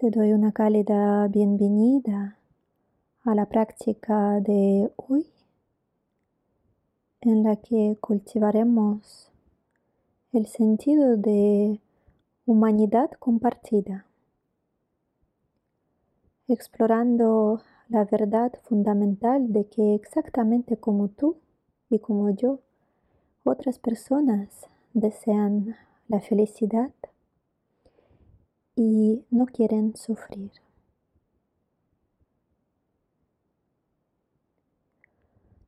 Te doy una cálida bienvenida a la práctica de hoy en la que cultivaremos el sentido de humanidad compartida, explorando la verdad fundamental de que exactamente como tú y como yo, otras personas desean la felicidad y no quieren sufrir.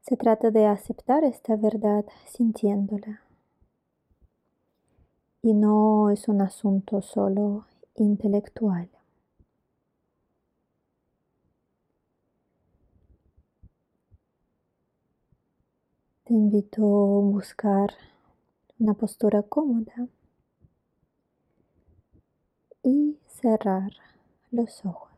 Se trata de aceptar esta verdad sintiéndola. Y no es un asunto solo intelectual. Te invito a buscar una postura cómoda y cerrar los ojos.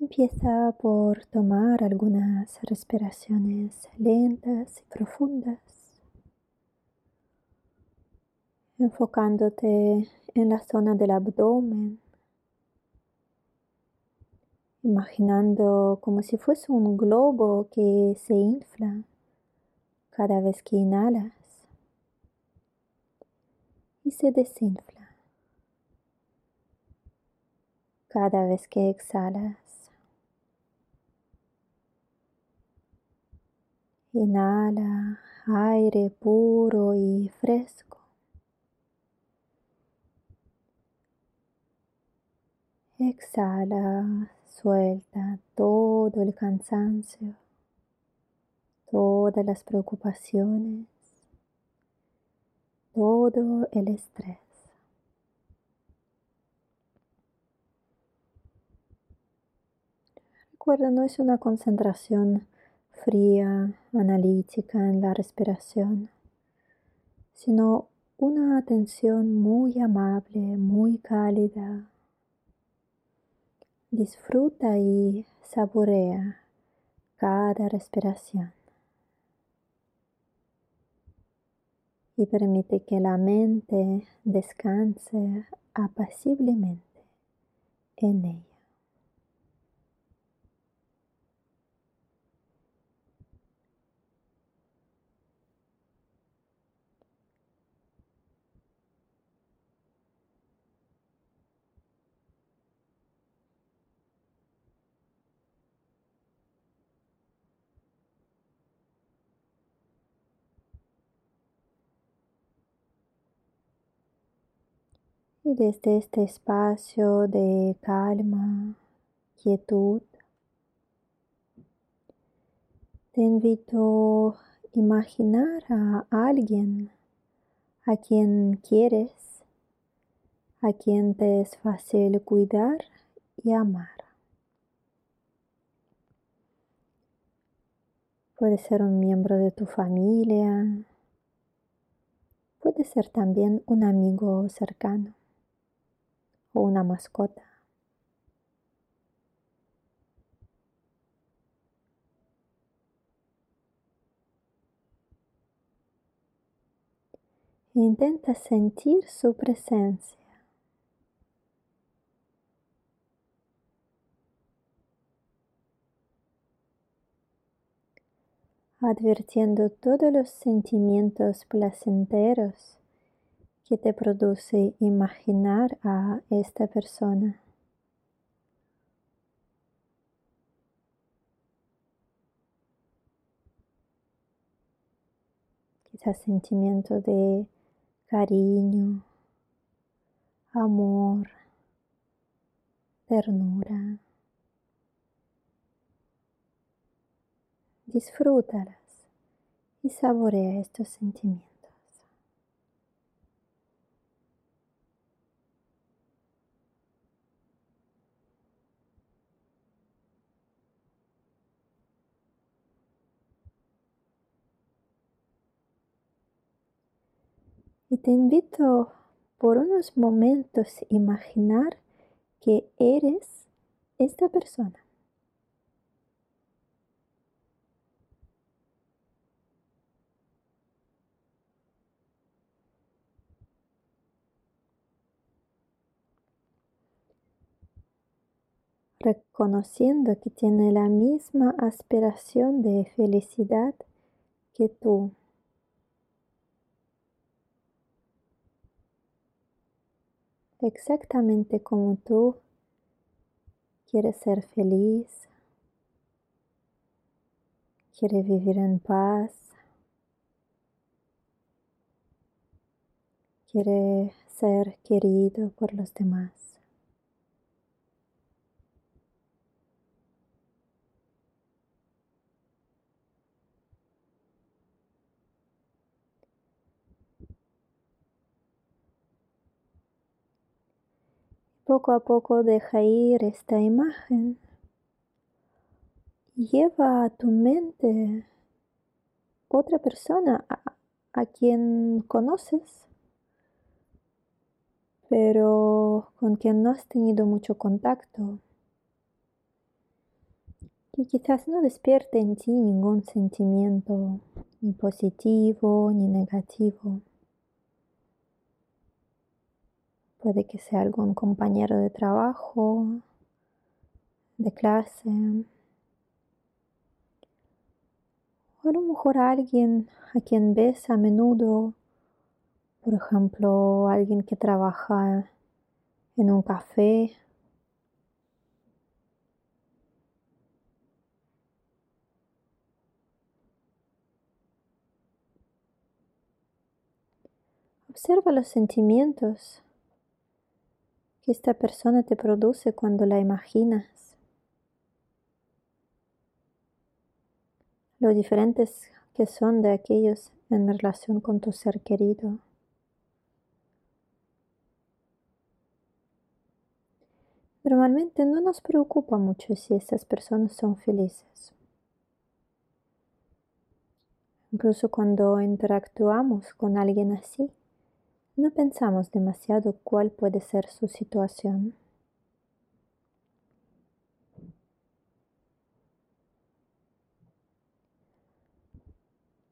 Empieza por tomar algunas respiraciones lentas y profundas, enfocándote en la zona del abdomen imaginando como si fuese un globo que se infla cada vez que inhalas y se desinfla cada vez que exhalas. Inhala aire puro y fresco. Exhala Suelta todo el cansancio, todas las preocupaciones, todo el estrés. Recuerda, no es una concentración fría, analítica en la respiración, sino una atención muy amable, muy cálida, Disfruta y saborea cada respiración. Y permite que la mente descanse apaciblemente en ella. Y desde este espacio de calma, quietud, te invito a imaginar a alguien a quien quieres, a quien te es fácil cuidar y amar. Puede ser un miembro de tu familia, puede ser también un amigo cercano o una mascota. Intenta sentir su presencia. advirtiendo todos los sentimientos placenteros que te produce imaginar a esta persona. Quizás sentimiento de cariño, amor, ternura. Disfrútalas y saborea estos sentimientos. Y te invito por unos momentos a imaginar que eres esta persona. reconociendo que tiene la misma aspiración de felicidad que tú. Exactamente como tú quieres ser feliz, quieres vivir en paz, quiere ser querido por los demás. Poco a poco deja ir esta imagen. Lleva a tu mente otra persona a, quien conoces, pero con quien no has tenido mucho contacto. Y quizás no despierte en ti ningún sentimiento, ni positivo ni negativo. Puede que sea algún compañero de trabajo, de clase. O a lo mejor alguien a quien ves a menudo, por ejemplo, alguien que trabaja en un café. Observa los sentimientos esta persona te produce cuando la imaginas. Lo diferentes que son de aquellos en relación con tu ser querido. Normalmente no nos preocupa mucho si estas personas son felices. Incluso cuando interactuamos con alguien así, no pensamos demasiado cuál puede ser su situación.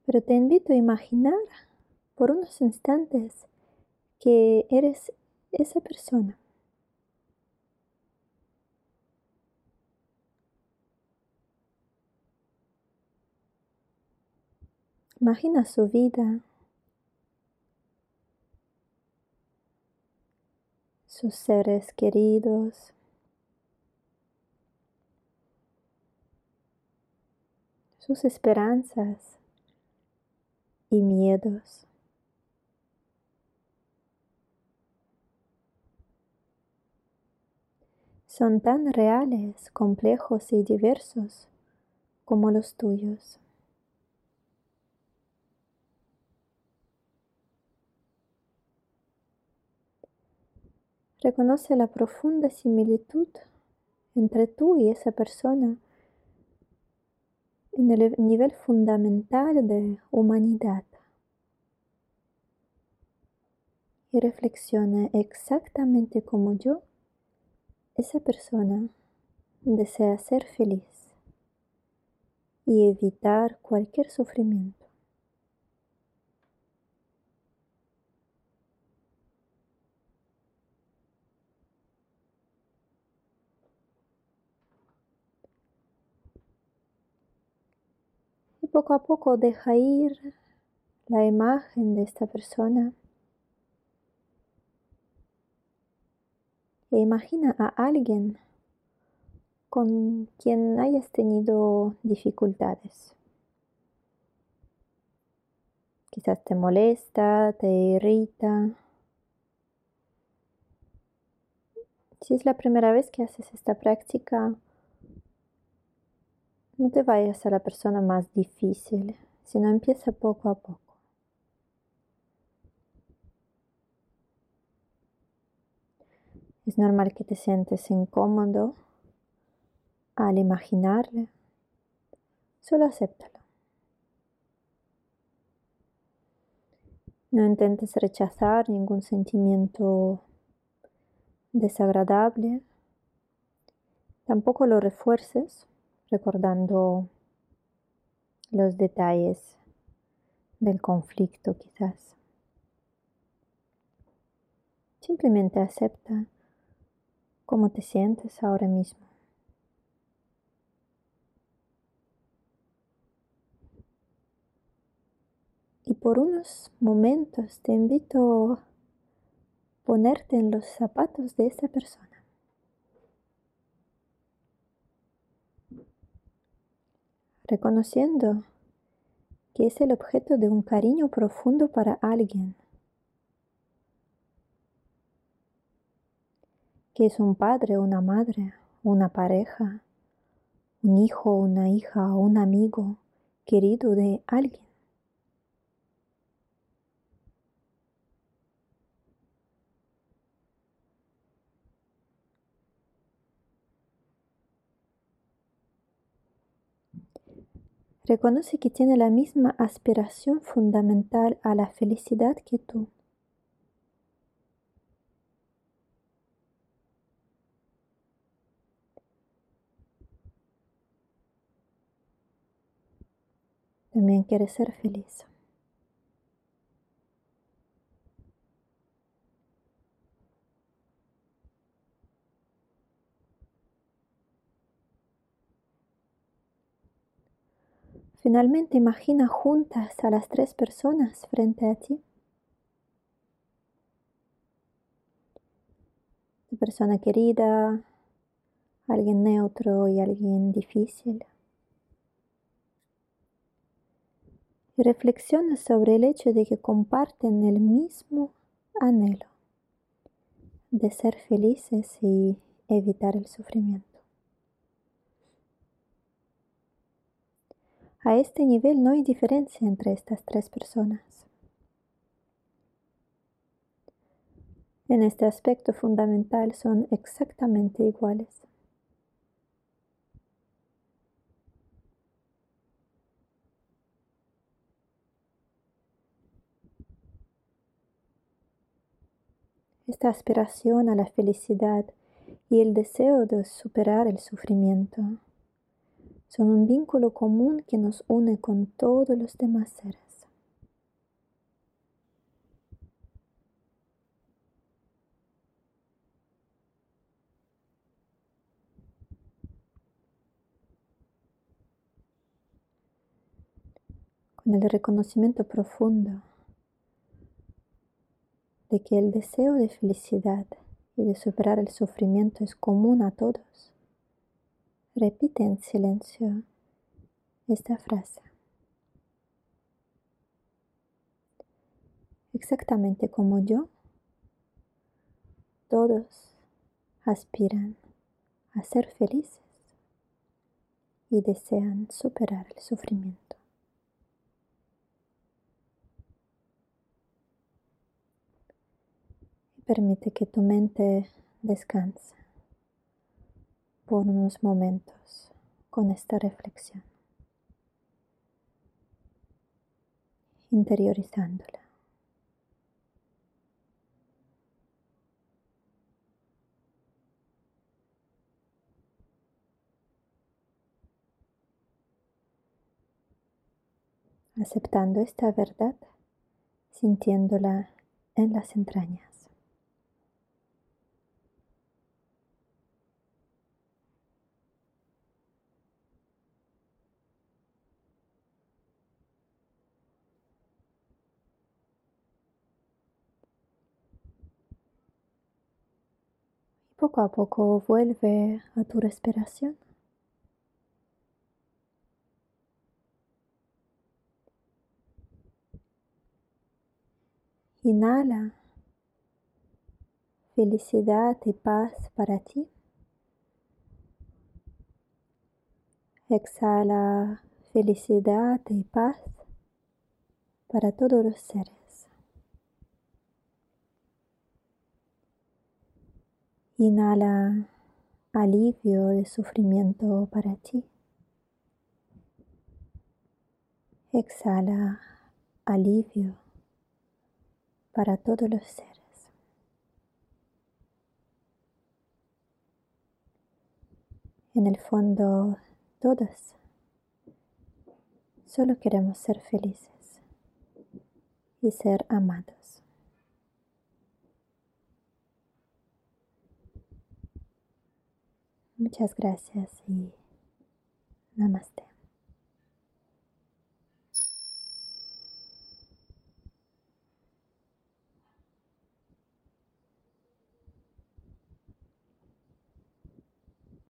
Pero te invito a imaginar por unos instantes que eres esa persona. Imagina su vida, sus seres queridos. sus esperanzas y miedos. Son tan reales, complejos y diversos como los tuyos. Reconoce la profunda similitud entre tú y esa persona en el nivel fundamental de humanidad. Y reflexiona exactamente como yo, esa persona desea ser feliz y evitar cualquier sufrimiento. Poco a poco deja ir la imagen de esta persona. E imagina a alguien con quien hayas tenido dificultades. Quizás te molesta, te irrita. Si es la primera vez que haces esta práctica, no te vayas a la persona más difícil, sino empieza poco a poco. Es normal que te sientes incómodo al imaginarle. Solo acéptalo. No intentes rechazar ningún sentimiento desagradable. Tampoco lo refuerces recordando los detalles del conflicto quizás. Simplemente acepta cómo te sientes ahora mismo. Y por unos momentos te invito a ponerte en los zapatos de esa persona. Reconociendo que es el objeto de un cariño profundo para alguien. Que es un padre, una madre, una pareja, un hijo, una hija o un amigo querido de alguien. Reconoce que tiene la misma aspiración fundamental a la felicidad que tú. También quiere ser feliz. Finalmente imagina juntas a las tres personas frente a ti. Tu persona querida, alguien neutro y alguien difícil. y reflexiona sobre el hecho de que comparten el mismo anhelo de ser felices y evitar el sufrimiento. A este nivel no hay diferencia entre estas tres personas. En este aspecto fundamental son exactamente iguales. esta aspiración a la felicidad y el deseo de superar el sufrimiento son un vínculo común que nos une con todos los demás seres. Con el reconocimiento profundo de que el deseo de felicidad y de superar el sufrimiento es común a todos, repite en silencio esta frase. Exactamente como yo, todos aspiran a ser felices y desean superar el sufrimiento. Permite que tu mente descanse por unos momentos con esta reflexión, interiorizándola. aceptando esta verdad, sintiéndola en las entrañas. Poco a poco vuelve a tu respiración. Inhala felicidad y paz para ti. Exhala felicidad y paz para todos los seres. Inhala alivio de sufrimiento para ti. Exhala alivio para todos los seres. En el fondo, todos solo queremos ser felices y ser amados. Muchas gracias y namaste.